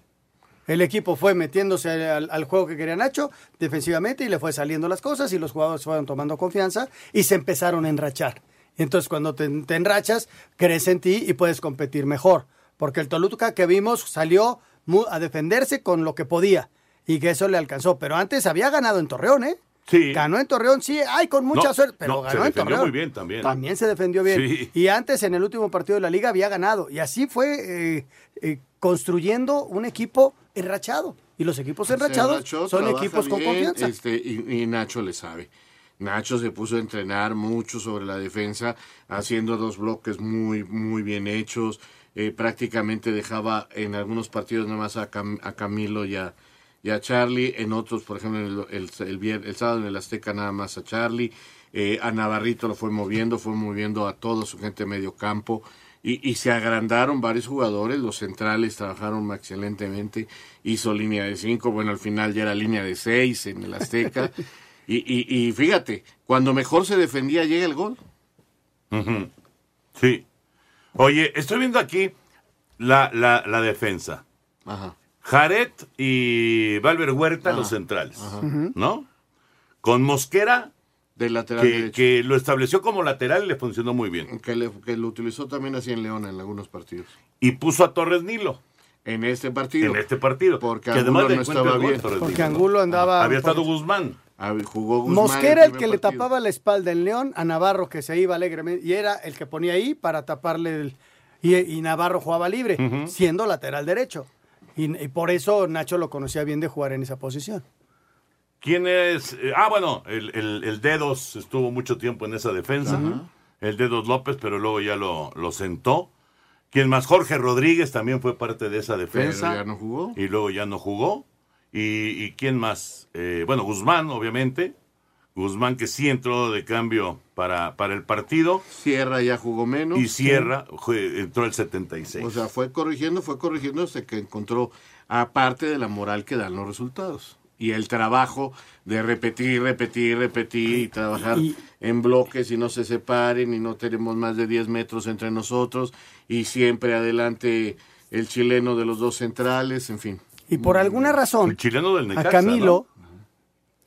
S8: El equipo fue metiéndose al, juego que quería Nacho defensivamente y le fue saliendo las cosas y los jugadores fueron tomando confianza y se empezaron a enrachar. Entonces cuando te, te enrachas, crees en ti y puedes competir mejor. Porque el Toluca que vimos salió a defenderse con lo que podía y que eso le alcanzó. Pero antes había ganado en Torreón, ¿eh?
S7: Sí.
S8: Ganó en Torreón, sí, ay, con mucha
S7: No,
S8: suerte, pero
S7: no, se
S8: ganó en
S7: defendió
S8: Torreón.
S7: muy bien también.
S8: También se defendió bien.
S7: Sí.
S8: Y antes, en el último partido de la liga, había ganado. Y así fue eh, eh, construyendo un equipo enrachado. Y los equipos enrachados
S10: enrachó,
S8: son equipos con confianza.
S10: Este, y, y Nacho le sabe. Nacho se puso a entrenar mucho sobre la defensa, haciendo dos bloques muy, muy bien hechos. Eh, prácticamente dejaba en algunos partidos nada más a, Cam- a Camilo y a, y a Charlie, en otros, por ejemplo, el, el, el, vier- el sábado en el Azteca nada más a Charlie. Eh, a Navarrito lo fue moviendo, fue moviendo a todo su gente de medio campo. Y, y se agrandaron varios jugadores, los centrales trabajaron excelentemente, hizo línea de cinco, bueno, al final ya era línea de seis en el Azteca. y, y, y fíjate, cuando mejor se defendía llega el gol.
S7: Sí. Oye, estoy viendo aquí la, la, la defensa.
S10: Ajá.
S7: Jared y Valver Huerta,
S10: Ajá.
S7: los centrales. ¿No? Con Mosquera,
S10: Del lateral
S7: que,
S10: derecho.
S7: que lo estableció como lateral y le funcionó muy bien.
S10: Que, le- que lo utilizó también así en León en algunos partidos.
S7: Y puso a Torres Nilo.
S10: En este partido.
S7: En este partido.
S10: Porque
S7: que
S10: Angulo
S7: además
S10: no estaba
S7: el
S10: bien.
S7: Torres
S8: Porque
S7: Nilo, ¿no?
S8: Angulo andaba.
S7: Había
S8: por-
S7: estado Guzmán.
S10: Jugó Guzmán
S8: Mosquera el
S10: primer
S8: que le tapaba la espalda en León, a Navarro que se iba alegremente, y era el que ponía ahí para taparle el... Y, y Navarro jugaba libre, siendo lateral derecho. Y, y por eso Nacho lo conocía bien de jugar en esa posición.
S7: ¿Quién es? Eh, ah, bueno, el, el, el Dedos estuvo mucho tiempo en esa defensa.
S10: Ajá.
S7: El Dedos López, pero luego ya lo, lo sentó. ¿Quién más? Jorge Rodríguez también fue parte de esa defensa.
S10: Pero ya no jugó.
S7: Y luego ya no jugó. ¿Y, y quién más? Eh, bueno, Guzmán, obviamente. Guzmán que sí entró de cambio para, para el partido.
S10: Sierra ya jugó menos.
S7: Y Sierra entró el 76.
S10: O sea, fue corrigiendo, fue corrigiendo hasta que encontró, aparte de la moral que dan los resultados. Y el trabajo de repetir, repetir, repetir y trabajar
S8: Y-
S10: en bloques y no se separen y no tenemos más de 10 metros entre nosotros y siempre adelante el chileno de los dos centrales, en fin.
S8: Y por alguna razón,
S7: el chileno del
S8: a Camilo,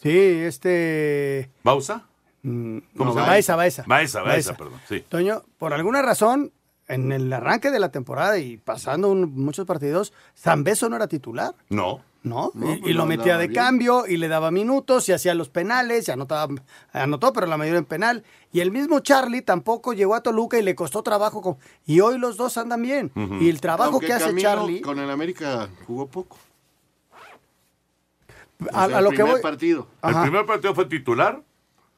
S8: sí, este...
S7: ¿Bausa?
S8: mm,
S7: ¿Cómo
S8: no,
S7: se llama?
S8: Baeza, Baeza.
S7: Baeza, Baeza, perdón. Sí.
S8: Toño, por alguna razón, en el arranque de la temporada y pasando un- muchos partidos, Zambeso no era titular.
S7: No.
S8: ¿no?
S10: No,
S8: y,
S10: pues
S8: y lo metía de
S10: bien.
S8: cambio y le daba minutos y hacía los penales y anotaba, anotó, pero la mayoría en penal. Y el mismo Charlie tampoco llegó a Toluca y le costó trabajo. con- y hoy los dos andan bien. Y el trabajo
S10: Aunque
S8: que hace
S10: Camilo
S8: Charlie,
S10: Con el América jugó poco.
S8: A, a lo
S10: el
S8: que
S10: primer
S8: voy...
S10: partido.
S7: El primer partido fue titular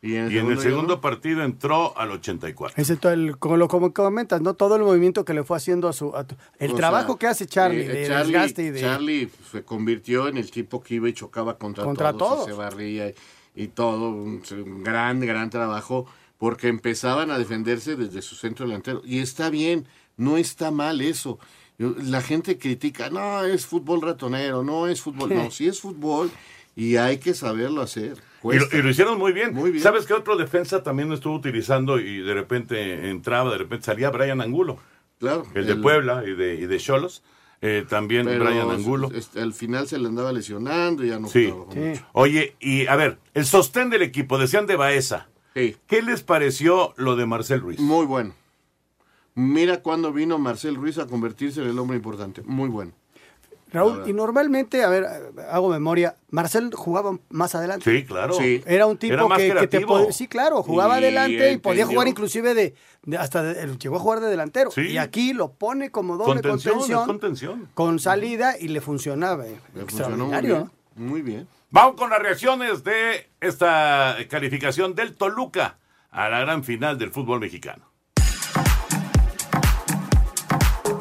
S10: Y en el
S7: y en el
S10: segundo
S7: segundo partido entró al 84.
S8: Excepto el, como lo como comentas, ¿no? Todo el movimiento que le fue haciendo a su... a tu- el
S10: O
S8: trabajo
S10: sea,
S8: que hace Charlie,
S10: eh,
S8: de
S10: Charlie-
S8: desgaste y de...
S10: Charlie se convirtió en el tipo que iba y chocaba contra,
S8: Contra
S10: todos,
S8: todos.
S10: y se barría y, y todo. Un, un gran, gran trabajo porque empezaban a defenderse desde su centro delantero. Y está bien, no está mal eso. La gente critica, no, es fútbol ratonero, no es fútbol. No, sí es fútbol y hay que saberlo hacer.
S7: Y lo,
S10: Cuesta.
S7: y lo hicieron muy bien.
S10: Muy bien.
S7: ¿Sabes qué otro defensa también lo estuvo utilizando y de repente entraba, de repente salía Brian Angulo?
S10: Claro.
S7: El de Puebla y de, y de Cholos. Eh, también
S10: Pero
S7: Brian Angulo.
S10: este, al final se le andaba lesionando y ya no
S7: Sí.
S10: mucho.
S7: Oye, y a ver, el sostén del equipo, decían de Baeza. ¿Qué les pareció lo de Marcel Ruiz?
S10: Muy bueno. Mira cuando vino Marcel Ruiz a convertirse en el hombre importante. Muy bueno.
S8: Raúl, y normalmente, a ver, hago memoria, Marcel jugaba más adelante.
S7: Sí, claro.
S10: Sí.
S8: Era un tipo
S7: Era más
S8: que, que te podía, sí, claro, jugaba
S10: Y
S8: adelante y podía jugar inclusive de, de- hasta de- llegó a jugar de delantero.
S7: Sí.
S8: Y aquí lo pone como doble
S7: Contención,
S8: contención, con salida y le funcionaba. eh,
S10: Le muy
S8: Extraordinario.
S10: bien. Muy bien.
S7: Vamos con las reacciones de esta calificación del Toluca a la gran final del fútbol mexicano.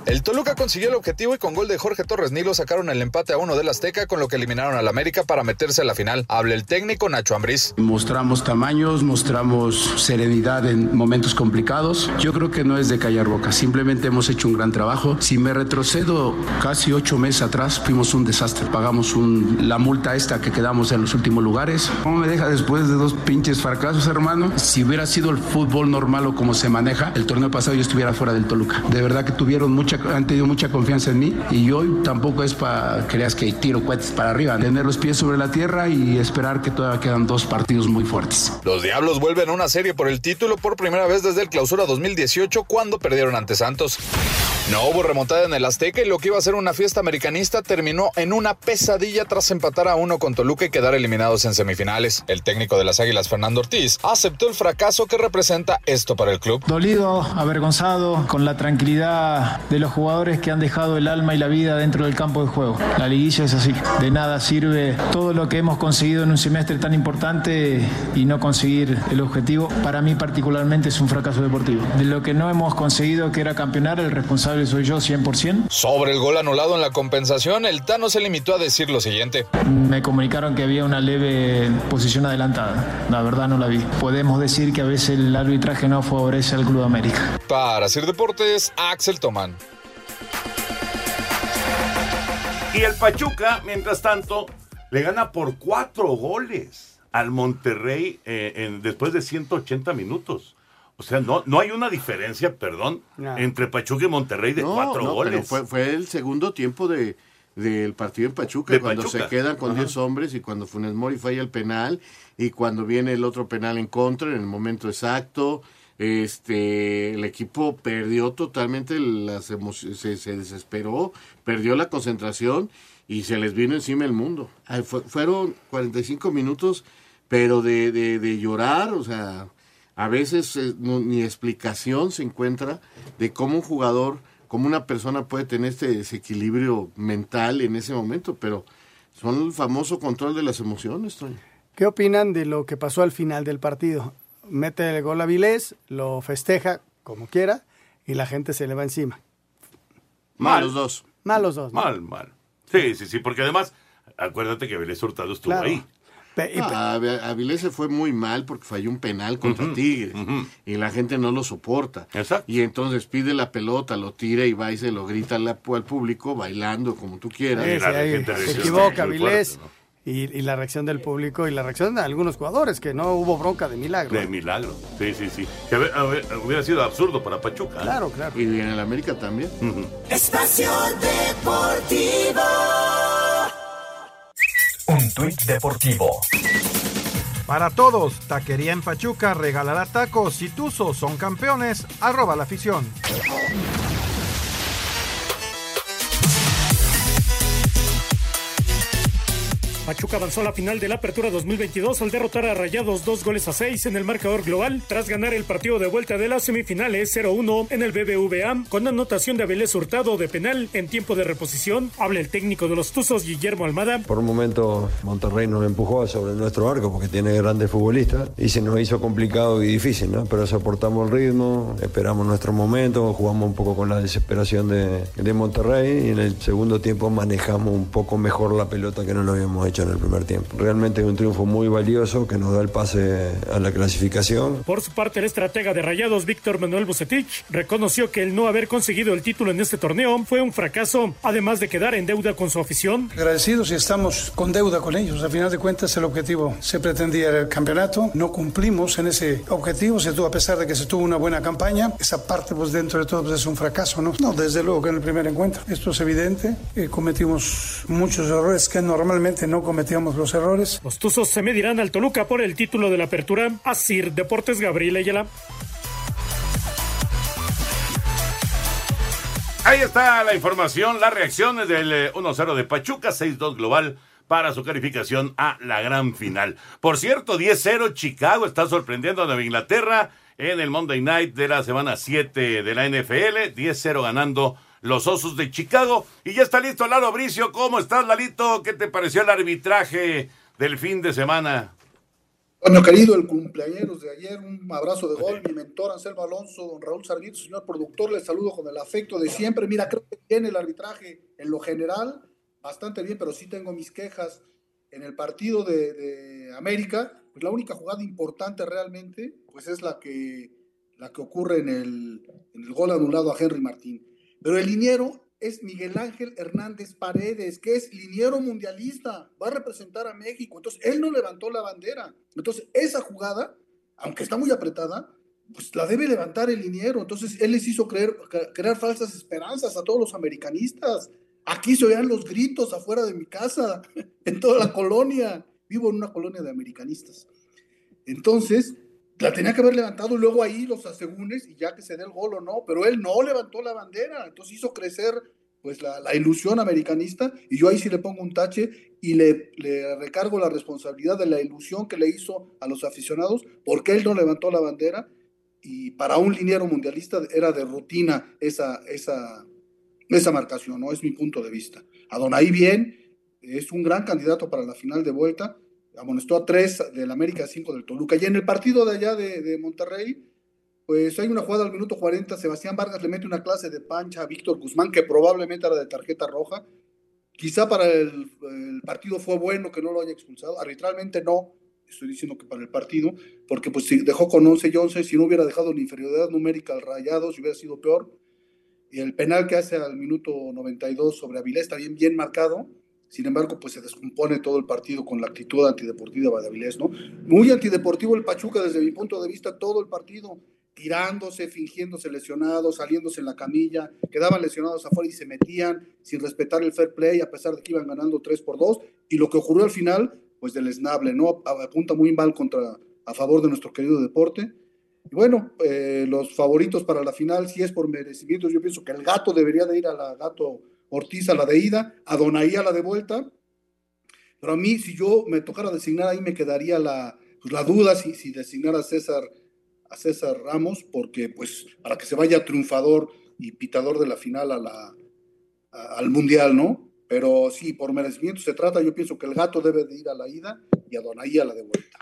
S19: El Toluca consiguió el objetivo y con gol de Jorge Torres Nilo sacaron el empate a uno del Azteca, con lo que eliminaron al América para meterse a la final. Habla el técnico Nacho Ambriz.
S20: Mostramos tamaños, mostramos serenidad en momentos complicados. Yo creo que no es de callar boca, simplemente hemos hecho un gran trabajo. Si me retrocedo casi ocho meses atrás, fuimos un desastre. Pagamos la multa esta que quedamos en los últimos lugares. ¿Cómo me deja después de dos pinches fracasos, hermano? Si hubiera sido el fútbol normal o como se maneja, el torneo pasado yo estuviera fuera del Toluca. De verdad que tuvieron mucha, han tenido mucha confianza en mí y hoy tampoco es para creas que tiro cohetes para arriba. Tener los pies sobre la tierra y esperar que todavía quedan dos partidos muy fuertes.
S19: Los Diablos vuelven a una serie por el título por primera vez desde el clausura 2018 cuando perdieron ante Santos. No hubo remontada en el Azteca y lo que iba a ser una fiesta americanista terminó en una pesadilla tras empatar a uno con Toluca y quedar eliminados en semifinales. El técnico de las Águilas, Fernando Ortiz, aceptó el fracaso que representa esto para el club.
S14: Dolido, avergonzado, con la tranquilidad de los jugadores que han dejado el alma y la vida dentro del campo de juego. La liguilla es así. De nada sirve todo lo que hemos conseguido en un semestre tan importante y no conseguir el objetivo. Para mí particularmente es un fracaso deportivo. De lo que no hemos conseguido, que era campeonar, el responsable soy yo 100%.
S19: Sobre el gol anulado en la compensación, el Tano se limitó a decir lo siguiente.
S14: Me comunicaron que había una leve posición adelantada. La verdad no la vi. Podemos decir que a veces el arbitraje no favorece al Club América.
S19: Para Sir Deportes, Axel Tomán.
S7: Y el Pachuca, mientras tanto, le gana por cuatro goles al Monterrey eh, en, después de 180 minutos. O sea, no, no hay una diferencia, perdón,
S10: No.
S7: entre Pachuca y Monterrey de
S10: No,
S7: cuatro
S10: no,
S7: goles.
S10: pero fue, fue el segundo tiempo de del partido en Pachuca,
S7: De
S10: cuando
S7: Pachuca.
S10: se quedan con
S7: Ajá.
S10: 10 hombres y cuando Funes Mori falla el penal y cuando viene el otro penal en contra en el momento exacto. Este, el equipo perdió totalmente las emociones, se, se desesperó, perdió la concentración y se les vino encima el mundo. Fue- fueron 45 minutos, pero de, de, de llorar, o sea, a veces eh, no- ni explicación se encuentra de cómo un jugador, cómo una persona puede tener este desequilibrio mental en ese momento, pero son el famoso control de las emociones, Toño.
S8: ¿Qué opinan de lo que pasó al final del partido? Mete el gol a Vilés, lo festeja como quiera y la gente se le va encima.
S7: Mal.
S10: los dos.
S8: Mal los dos. ¿no?
S7: Mal, mal. Sí, sí, sí, porque además, acuérdate que Vélez Hurtado estuvo
S8: Claro.
S7: ahí.
S10: Ah, a Avilés se fue muy mal porque falló un penal contra
S7: Ujú,
S10: Tigres y la gente no lo soporta. Y entonces pide la pelota, lo tira y va y se lo grita al, al público bailando como tú quieras.
S8: Sí, sí, ahí se equivoca Vilés y, y la reacción del público y la reacción de algunos jugadores, que no hubo bronca de milagro.
S7: De milagro. Sí, sí, sí. Que haber- haber- hubiera sido absurdo para Pachuca. ¿eh?
S8: Claro, claro.
S10: Y en el América también.
S12: Espacio Deportivo.
S13: Un tuit deportivo.
S1: Para todos, Taquería en Pachuca regalará tacos y tuzos son campeones, arroba la afición.
S14: Pachuca avanzó a la final de la Apertura 2022 al derrotar a Rayados dos goles a seis en el marcador global tras ganar el partido de vuelta de las semifinales 0-1 en el BBVA con anotación de Avilés Hurtado de penal en tiempo de reposición. Habla el técnico de los Tuzos Guillermo Almada.
S3: Por un momento Monterrey nos empujó sobre nuestro arco porque tiene grandes futbolistas y se nos hizo complicado y difícil, ¿no? Pero soportamos el ritmo, esperamos nuestro momento, jugamos un poco con la desesperación de, de Monterrey y en el segundo tiempo manejamos un poco mejor la pelota que no lo habíamos hecho en el primer tiempo. Realmente es un triunfo muy valioso que nos da el pase a la clasificación.
S14: Por su parte, el estratega de Rayados, Víctor Manuel Bucetich, reconoció que el no haber conseguido el título en este torneo fue un fracaso, además de quedar en deuda con su afición.
S21: Agradecidos y estamos con deuda con ellos. A final de cuentas, el objetivo se pretendía era el campeonato. No cumplimos en ese objetivo, se tuvo, a pesar de que se tuvo una buena campaña. Esa parte, pues dentro de todo, pues, es un fracaso, ¿no? No, desde luego que en el primer encuentro. Esto es evidente. Eh, cometimos muchos errores que normalmente no cometíamos los errores.
S14: Los Tuzos se medirán al Toluca por el título de la apertura. Asir Deportes Gabriel Ayala.
S7: Ahí está la información, las reacciones del eh, 1-0 de Pachuca, 6-2 global para su calificación a la gran final. Por cierto, 10-0 Chicago está sorprendiendo a Nueva Inglaterra en el Monday Night de la semana 7 de la NFL, 10-0 ganando los Osos de Chicago. Y ya está listo Lalo Bricio, ¿cómo estás Lalito? ¿Qué te pareció el arbitraje del fin de semana?
S22: Bueno, querido, el cumpleaños de ayer, un abrazo de gol, mi mentor Anselmo Alonso, don Raúl Sarguito, señor productor, les saludo con el afecto de siempre. Mira, creo que bien el arbitraje en lo general, bastante bien, pero sí tengo mis quejas. En el partido de, de América, pues la única jugada importante realmente, pues es la que, la que ocurre en el, en el gol anulado a Henry Martín. Pero el liniero es Miguel Ángel Hernández Paredes, que es liniero mundialista, va a representar a México. Entonces, él no levantó la bandera. Entonces, esa jugada, aunque está muy apretada, pues la debe levantar el liniero. Entonces, él les hizo creer, cre- crear falsas esperanzas a todos los americanistas. Aquí se oían los gritos afuera de mi casa, en toda la colonia. Vivo en una colonia de americanistas. Entonces, la tenía que haber levantado y luego ahí los asegúnes y ya que se dé el gol o no, pero él no levantó la bandera, entonces hizo crecer pues la, ilusión americanista y yo ahí sí le pongo un tache y le, le, recargo la responsabilidad de la ilusión que le hizo a los aficionados porque él no levantó la bandera y para un liniero mundialista era de rutina esa, esa, esa marcación, ¿no? Es mi punto de vista. Adonai bien, es un gran candidato para la final de vuelta, amonestó a tres del América, cinco del Toluca. Y en el partido de allá de, de, Monterrey, pues hay una jugada al minuto 40, Sebastián Vargas le mete una clase de pancha a Víctor Guzmán, que probablemente era de tarjeta roja. Quizá para el, partido fue bueno que no lo haya expulsado, arbitralmente no, estoy diciendo que para el partido, porque pues si dejó con 11 y 11, si no hubiera dejado la inferioridad numérica al rayado, si hubiera sido peor. Y el penal que hace al minuto 92 sobre Avilés está bien marcado, sin embargo, pues se descompone todo el partido con la actitud antideportiva de Avilés, ¿no? Muy antideportivo el Pachuca desde mi punto de vista, todo el partido tirándose, fingiéndose lesionados, saliéndose en la camilla, quedaban lesionados afuera y se metían sin respetar el fair play, a pesar de que iban ganando 3 por 2. Y lo que ocurrió al final, pues del esnable, ¿no? Apunta muy mal contra, a favor de nuestro querido deporte. Y bueno, eh, los favoritos para la final, si es por merecimientos, yo pienso que el gato debería de ir a la gato Ortiz a la de ida, a Donaí a la de vuelta. Pero a mí, si yo me tocara designar, ahí me quedaría la, pues, la duda si, si a César, a César Ramos, porque pues para que se vaya triunfador y pitador de la final a la, al Mundial, ¿no? Pero sí, por merecimiento se trata, yo pienso que el gato debe de ir a la ida y a Donaí a la de vuelta.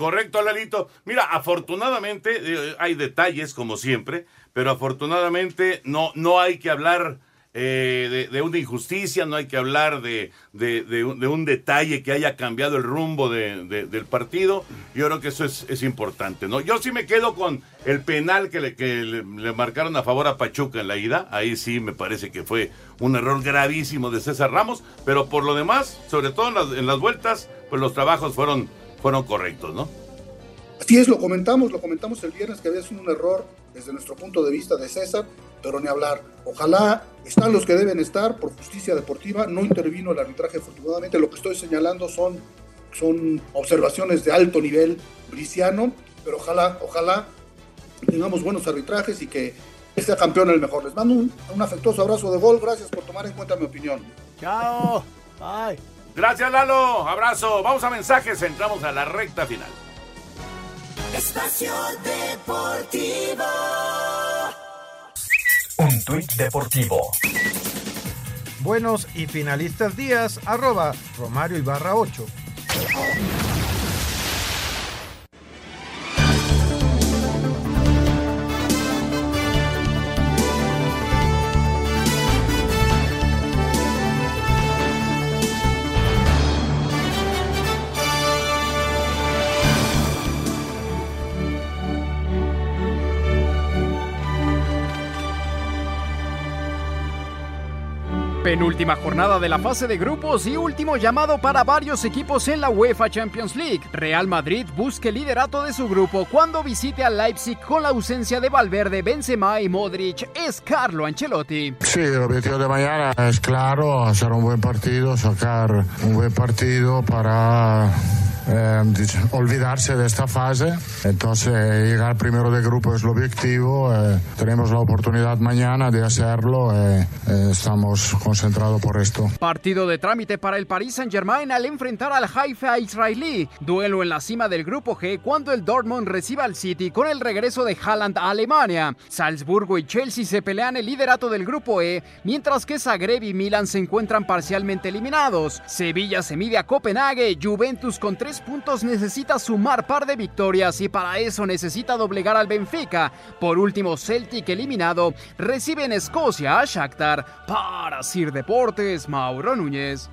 S7: Correcto, Lalito. Mira, afortunadamente eh, hay detalles como siempre, pero afortunadamente no, no hay que hablar eh, de, una injusticia, no hay que hablar de, de, un detalle que haya cambiado el rumbo del partido. Yo creo que eso es, es, importante, ¿no? Yo sí me quedo con el penal que, le, que le, marcaron a favor a Pachuca en la ida. Ahí sí me parece que fue un error gravísimo de César Ramos, pero por lo demás, sobre todo en las, en las vueltas, pues los trabajos fueron, fueron correctos, ¿no?
S22: Así es, lo comentamos, lo comentamos el viernes que había sido un error desde nuestro punto de vista de César, pero ni hablar. Ojalá están los que deben estar por justicia deportiva, no intervino el arbitraje afortunadamente, lo que estoy señalando son, son observaciones de alto nivel briciano, pero ojalá, ojalá tengamos buenos arbitrajes y que sea campeón el mejor. Les mando un, un afectuoso abrazo de gol, gracias por tomar en cuenta mi opinión.
S8: Chao, bye.
S7: Gracias Lalo, abrazo. Vamos a mensajes, entramos a la recta final.
S12: Espacio Deportivo.
S13: Un tuit deportivo.
S1: Buenos y finalistas días, arroba Romario Ibarra 8.
S23: Penúltima jornada de la fase de grupos y último llamado para varios equipos en la UEFA Champions League. Real Madrid busca el liderato de su grupo cuando visite a Leipzig con la ausencia de Valverde, Benzema y Modric. Es Carlo Ancelotti.
S24: Sí, el objetivo de mañana es claro, hacer un buen partido, sacar un buen partido para eh, olvidarse de esta fase. Entonces, llegar primero de grupo es el objetivo. Eh, tenemos la oportunidad mañana de hacerlo. Eh, estamos concentrados por esto.
S23: Partido de trámite para el Paris Saint-Germain al enfrentar al Haifa israelí. Duelo en la cima del grupo G cuando el Dortmund reciba al City con el regreso de Haaland a Alemania. Salzburgo y Chelsea se pelean el liderato del grupo E, mientras que Zagreb y Milan se encuentran parcialmente eliminados. Sevilla se mide a Copenhague, Juventus con tres puntos necesita sumar par de victorias y para eso necesita doblegar al Benfica. Por último, Celtic eliminado recibe en Escocia a Shakhtar. Para Sir Deportes, Mauro Núñez.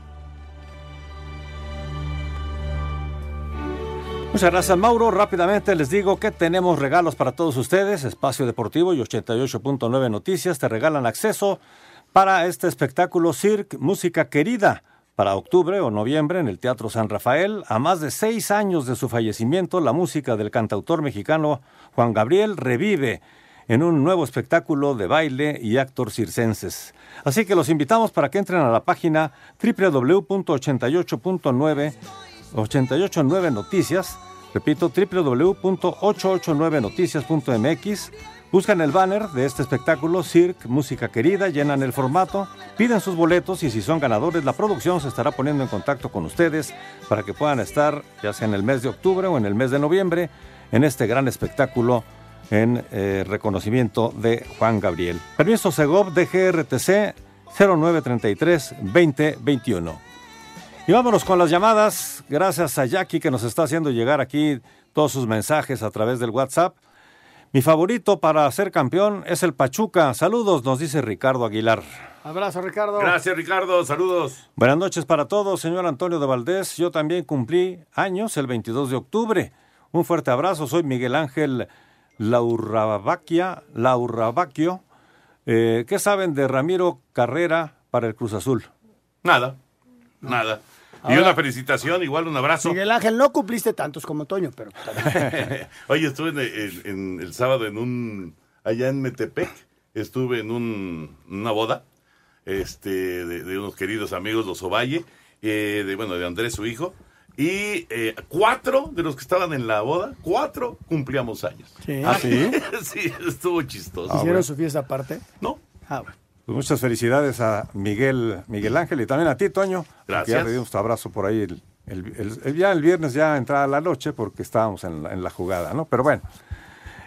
S15: Muchas gracias, Mauro. Rápidamente les digo que tenemos regalos para todos ustedes. Espacio Deportivo y 88.9 Noticias te regalan acceso para este espectáculo Cirque Música Querida para octubre o noviembre en el Teatro San Rafael. A más de seis años de su fallecimiento, la música del cantautor mexicano Juan Gabriel revive en un nuevo espectáculo de baile y actor circenses. Así que los invitamos para que entren a la página www.88.9 889 Noticias Repito, www.889noticias.mx. Buscan el banner de este espectáculo, Cirque, Música Querida, llenan el formato, piden sus boletos y si son ganadores, la producción se estará poniendo en contacto con ustedes para que puedan estar, ya sea en el mes de octubre o en el mes de noviembre, en este gran espectáculo en eh, reconocimiento de Juan Gabriel. Permiso Segov DGRTC 0933-2021. Y vámonos con las llamadas. Gracias a Jackie que nos está haciendo llegar aquí todos sus mensajes a través del WhatsApp. Mi favorito para ser campeón es el Pachuca. Saludos, nos dice Ricardo Aguilar.
S8: Abrazo, Ricardo.
S7: Gracias, Ricardo. Saludos.
S15: Buenas noches para todos, señor Antonio de Valdés. Yo también cumplí años el 22 de octubre. Un fuerte abrazo. Soy Miguel Ángel Laurrabaquia, Laurrabaquio. Eh, ¿Qué saben de Ramiro Carrera para el Cruz Azul?
S7: Nada, nada. Y
S8: Ahora-
S7: una felicitación, igual un abrazo.
S8: Miguel Ángel, no cumpliste tantos como Toño, pero
S7: Oye, estuve en, el- en el sábado en un. allá en Metepec. Estuve en un, una boda este, de, de unos queridos amigos, los Ovalle, eh, de, bueno, de Andrés, su hijo. Y eh, cuatro de los que estaban en la boda, cuatro cumplíamos años.
S8: Sí.
S15: ¿Ah, sí?
S7: sí, estuvo chistoso.
S8: ¿hicieron su fiesta aparte?
S7: No.
S8: Ah, bueno.
S15: Pues muchas felicidades a Miguel, Miguel Ángel y también a ti, Toño.
S7: Gracias.
S15: Que Ya le dimos tu abrazo por ahí el, el- el- el- ya el viernes, ya entrada la noche, porque estábamos en la, en la jugada, ¿no? Pero bueno.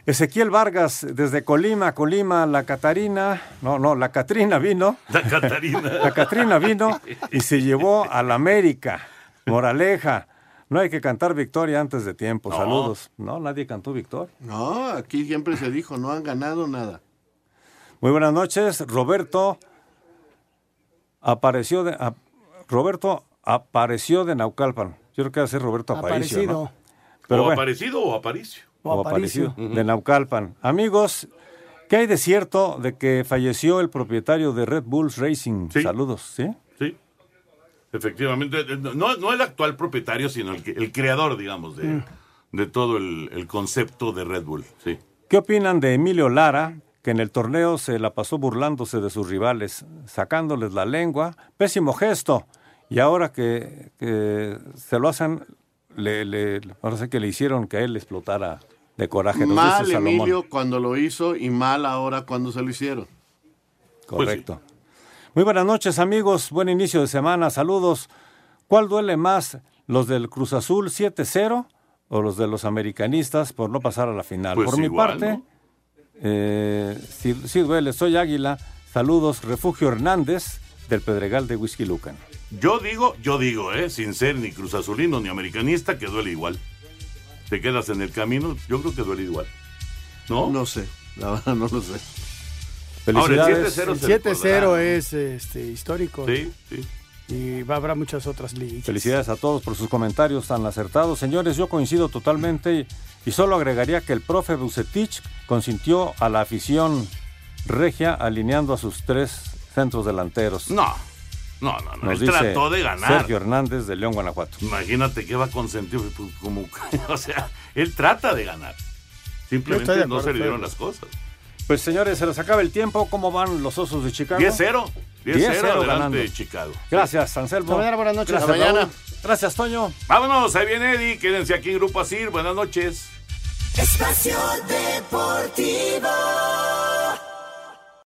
S15: Ezequiel Vargas, desde Colima, Colima, la Catarina, no, no, la Catrina vino.
S7: La Catarina.
S15: La Catrina vino y se llevó a la América. Moraleja. No hay que cantar victoria antes de tiempo.
S10: No.
S15: Saludos. No, nadie cantó victoria.
S10: No, aquí siempre se dijo, no han ganado nada.
S15: Muy buenas noches, Roberto. Apareció de a- Roberto apareció de Naucalpan. Yo creo que va a ser Roberto Aparicio,
S8: Aparecido.
S15: ¿no? Pero
S7: o
S15: bueno,
S7: aparecido o aparicio.
S15: o Aparicio, de Naucalpan. Amigos, ¿qué hay de cierto de que falleció el propietario de Red Bulls Racing? Saludos, ¿sí?
S7: Sí. Efectivamente, eh, no, no el actual propietario, sino el, que- el creador, digamos, de,
S15: Mm.
S7: de todo el, el concepto de Red Bull. Sí.
S15: ¿Qué opinan de Emilio Lara, que en el torneo se la pasó burlándose de sus rivales, sacándoles la lengua? Pésimo gesto. Y ahora que, que se lo hacen, le, le, sé que le hicieron que a él explotara de coraje. Nos
S10: Mal
S15: dice.
S10: Emilio cuando lo hizo y mal ahora cuando se lo hicieron.
S15: Correcto. Muy buenas noches, amigos. Buen inicio de semana. Saludos. ¿Cuál duele más, los del Cruz Azul 7-0 o los de los americanistas por no pasar a la final?
S7: Pues
S15: por mi parte,
S7: ¿no?
S15: Eh, sí, sí duele. Soy Águila. Saludos, Refugio Hernández del Pedregal de Whisky Lucan.
S7: Yo digo, yo digo, ¿eh? sin ser ni Cruz Azulino ni americanista, que duele igual. Te quedas en el camino, yo creo que duele igual. ¿No?
S10: No sé, la verdad no lo sé.
S7: Ahora, el
S15: Felicidades.
S7: 7-0
S8: El
S7: se
S8: 7-0
S7: recordará.
S8: es este, histórico.
S7: Sí, sí.
S8: Y va, habrá muchas otras ligas.
S15: Felicidades a todos por sus comentarios tan acertados. Señores, yo coincido totalmente y, y solo agregaría que el profe Bucetich consintió a la afición regia alineando a sus tres centros delanteros.
S7: No, no, no, no.
S15: Nos
S7: Él
S15: dice
S7: trató de ganar.
S15: Sergio Hernández de León, Guanajuato.
S7: Imagínate que va a consentir, pues, como, o sea, él trata de ganar. Simplemente no se le dieron las cosas.
S15: Pues señores, se les acaba el tiempo. ¿Cómo van los osos de Chicago?
S7: 10-0. 10-0
S15: ganando.
S7: adelante Chicago.
S15: Gracias, Anselmo.
S8: Hasta mañana, buenas noches.
S15: Gracias,
S8: Hasta mañana.
S15: Raúl. Gracias, Toño.
S7: Vámonos, ahí viene Eddie. Quédense aquí en Grupo Asir. Buenas noches.
S12: Espacio Deportivo.